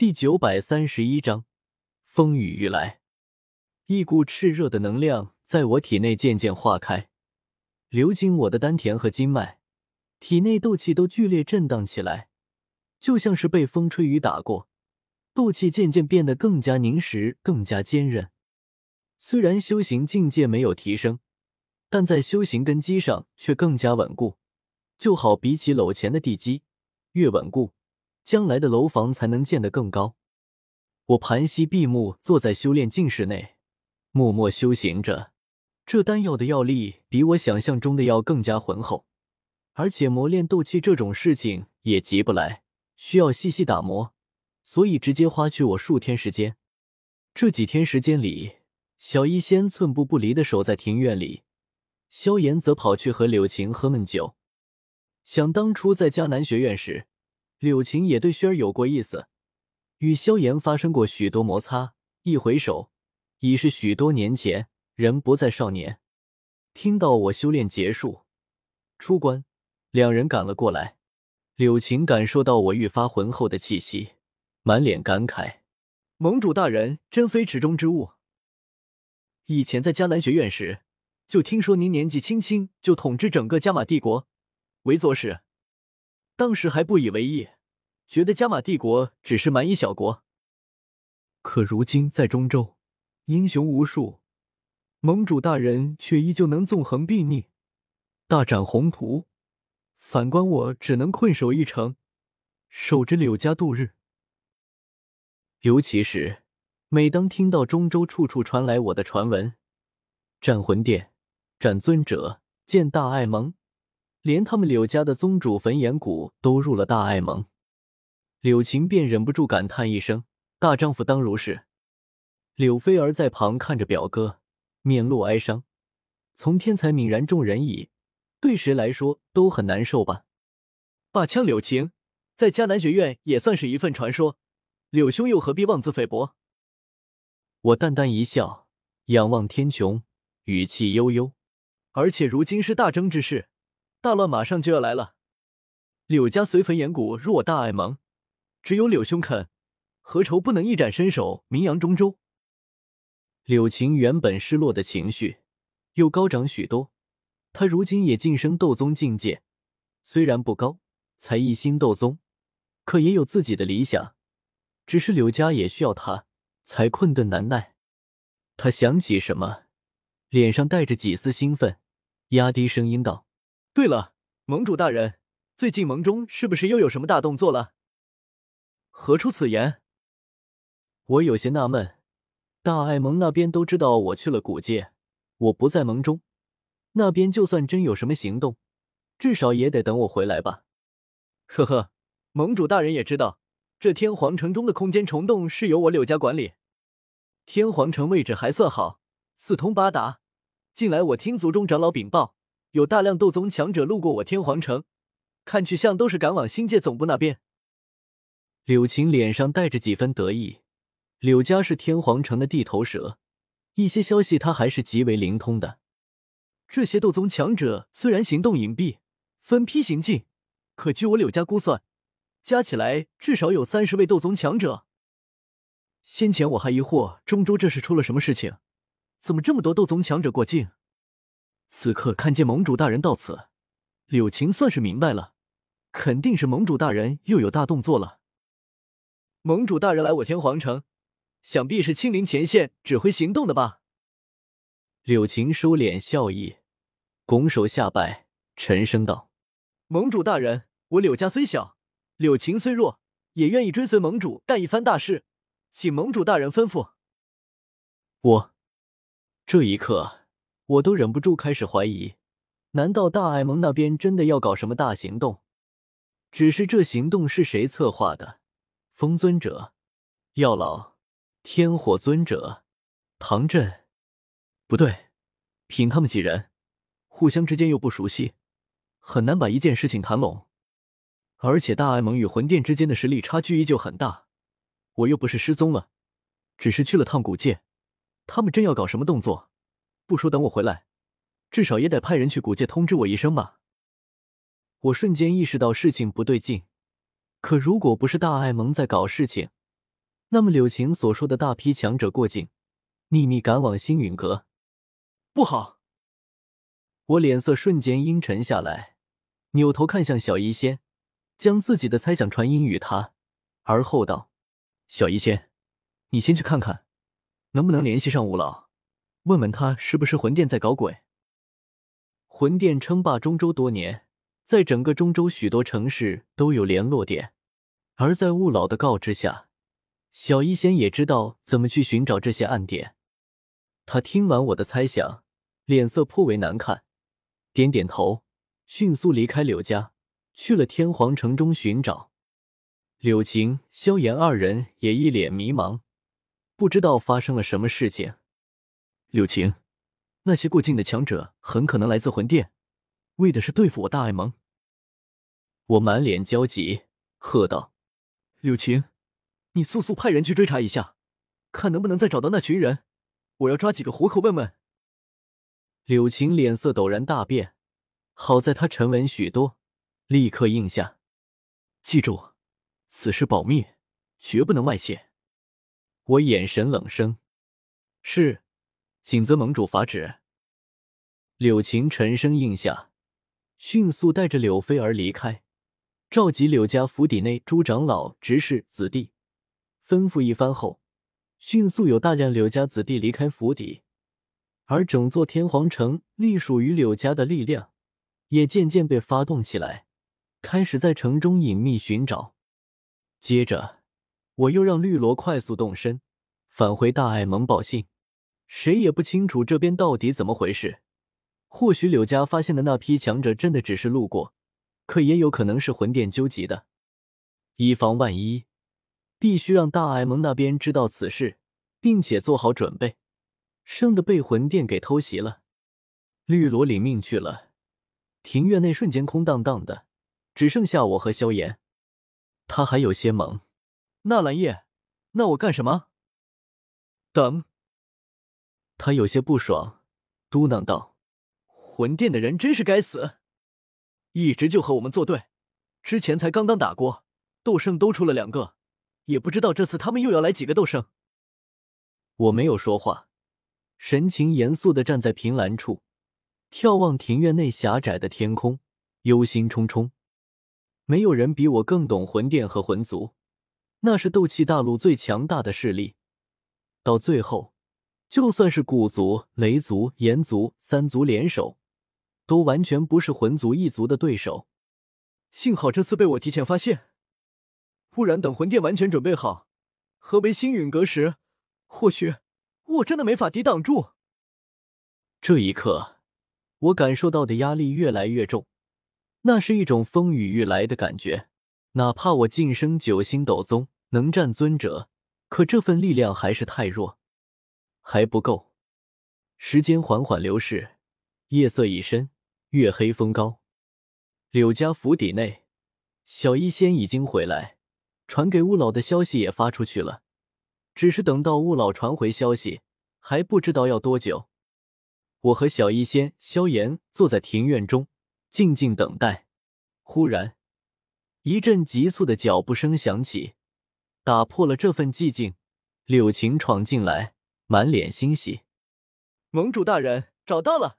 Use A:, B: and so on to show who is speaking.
A: 第九百三十一章，风雨欲来。一股炽热的能量在我体内渐渐化开，流经我的丹田和经脉，体内斗气都剧烈震荡起来，就像是被风吹雨打过，斗气渐渐变得更加凝实，更加坚韧。虽然修行境界没有提升，但在修行根基上却更加稳固，就好比起搂前的地基，越稳固。将来的楼房才能建得更高。我盘膝闭目，坐在修炼境室内，默默修行着。这丹药的药力比我想象中的要更加浑厚，而且磨练斗气这种事情也急不来，需要细细打磨，所以直接花去我数天时间。这几天时间里，小医仙寸步不离的守在庭院里，萧炎则跑去和柳晴喝闷酒。想当初在迦南学院时。柳晴也对轩儿有过意思，与萧炎发生过许多摩擦。一回首，已是许多年前，人不再少年。听到我修炼结束，出关，两人赶了过来。柳晴感受到我愈发浑厚的气息，满脸感慨：“盟主大人真非池中之物。以前在迦南学院时，就听说您年纪轻轻就统治整个加玛帝国，为左使。”当时还不以为意，觉得加玛帝国只是蛮夷小国。可如今在中州，英雄无数，盟主大人却依旧能纵横睥睨，大展宏图。反观我，只能困守一城，守着柳家度日。尤其是每当听到中州处处传来我的传闻，战魂殿、斩尊者、见大爱盟。连他们柳家的宗主焚炎谷都入了大爱盟，柳晴便忍不住感叹一声：“大丈夫当如是。”柳菲儿在旁看着表哥，面露哀伤。从天才泯然众人矣，对谁来说都很难受吧？霸枪柳晴在迦南学院也算是一份传说，柳兄又何必妄自菲薄？我淡淡一笑，仰望天穹，语气悠悠。而且如今是大争之势。大乱马上就要来了，柳家随焚炎谷入我大爱盟，只有柳兄肯，何愁不能一展身手，名扬中州？柳晴原本失落的情绪又高涨许多，他如今也晋升斗宗境界，虽然不高，才一星斗宗，可也有自己的理想。只是柳家也需要他，才困顿难耐。他想起什么，脸上带着几丝兴奋，压低声音道。对了，盟主大人，最近盟中是不是又有什么大动作了？何出此言？我有些纳闷。大爱盟那边都知道我去了古界，我不在盟中，那边就算真有什么行动，至少也得等我回来吧。呵呵，盟主大人也知道，这天皇城中的空间虫洞是由我柳家管理。天皇城位置还算好，四通八达。近来我听族中长老禀报。有大量斗宗强者路过我天皇城，看去向都是赶往星界总部那边。柳晴脸上带着几分得意。柳家是天皇城的地头蛇，一些消息他还是极为灵通的。这些斗宗强者虽然行动隐蔽，分批行进，可据我柳家估算，加起来至少有三十位斗宗强者。先前我还疑惑中州这是出了什么事情，怎么这么多斗宗强者过境？此刻看见盟主大人到此，柳晴算是明白了，肯定是盟主大人又有大动作了。盟主大人来我天皇城，想必是亲临前线指挥行动的吧？柳晴收敛笑意，拱手下拜，沉声道：“盟主大人，我柳家虽小，柳晴虽弱，也愿意追随盟主干一番大事，请盟主大人吩咐。”我这一刻。我都忍不住开始怀疑，难道大爱盟那边真的要搞什么大行动？只是这行动是谁策划的？风尊者、药老、天火尊者、唐振？不对，凭他们几人，互相之间又不熟悉，很难把一件事情谈拢。而且大爱盟与魂殿之间的实力差距依旧很大，我又不是失踪了，只是去了趟古界，他们真要搞什么动作？不说等我回来，至少也得派人去古界通知我一声吧。我瞬间意识到事情不对劲，可如果不是大爱盟在搞事情，那么柳晴所说的大批强者过境，秘密赶往星陨阁，
B: 不好！
A: 我脸色瞬间阴沉下来，扭头看向小医仙，将自己的猜想传音于他，而后道：“小医仙，你先去看看，能不能联系上吴老，问问他是不是魂殿在搞鬼。”魂殿称霸中州多年，在整个中州许多城市都有联络点，而在雾老的告知下，小医仙也知道怎么去寻找这些暗点。他听完我的猜想，脸色颇为难看。点点头，迅速离开柳家，去了天皇城中寻找。柳晴、萧炎二人也一脸迷茫，不知道发生了什么事情。柳晴，那些过境的强者很可能来自魂殿，为的是对付我大爱盟。我满脸焦急，喝道：“柳晴，你速速派人去追查一下，看能不能再找到那群人，我要抓几个活口问问。”柳晴脸色陡然大变，好在她沉稳许多，立刻应下：“记住，此事保密，绝不能外泄。”我眼神冷声：“是，谨遵盟主法旨。”柳晴沉声应下，迅速带着柳菲儿离开，召集柳家府邸内诸长老、执事、子弟，吩咐一番后，迅速有大量柳家子弟离开府邸。而整座天皇城隶属于柳家的力量，也渐渐被发动起来，开始在城中隐秘寻找。接着，我又让绿萝快速动身，返回大爱盟报信。谁也不清楚这边到底怎么回事。或许柳家发现的那批强者真的只是路过，可也有可能是魂殿纠集的。以防万一，必须让大爱盟那边知道此事，并且做好准备。生的被魂殿给偷袭了，绿萝领命去了。庭院内瞬间空荡荡的，只剩下我和萧炎。他还有些懵。纳兰叶，那我干什么？等。他有些不爽，嘟囔道：“魂殿的人真是该死，一直就和我们作对。之前才刚刚打过，斗圣都出了两个，也不知道这次他们又要来几个斗圣。”我没有说话。神情严肃的站在凭栏处，眺望庭院内狭窄的天空，忧心忡忡。没有人比我更懂魂殿和魂族，那是斗气大陆最强大的势力。到最后，就算是古族、雷族、炎族三族联手，都完全不是魂族一族的对手。幸好这次被我提前发现，不然等魂殿完全准备好，合围星陨阁时，或许……我真的没法抵挡住。这一刻，我感受到的压力越来越重，那是一种风雨欲来的感觉。哪怕我晋升九星斗宗，能战尊者，可这份力量还是太弱，还不够。时间缓缓流逝，夜色已深，月黑风高。柳家府邸内，小医仙已经回来，传给乌老的消息也发出去了。只是等到雾老传回消息，还不知道要多久。我和小医仙、萧炎坐在庭院中，静静等待。忽然，一阵急促的脚步声响起，打破了这份寂静。柳晴闯进来，满脸欣喜：“盟主大人，找到了！”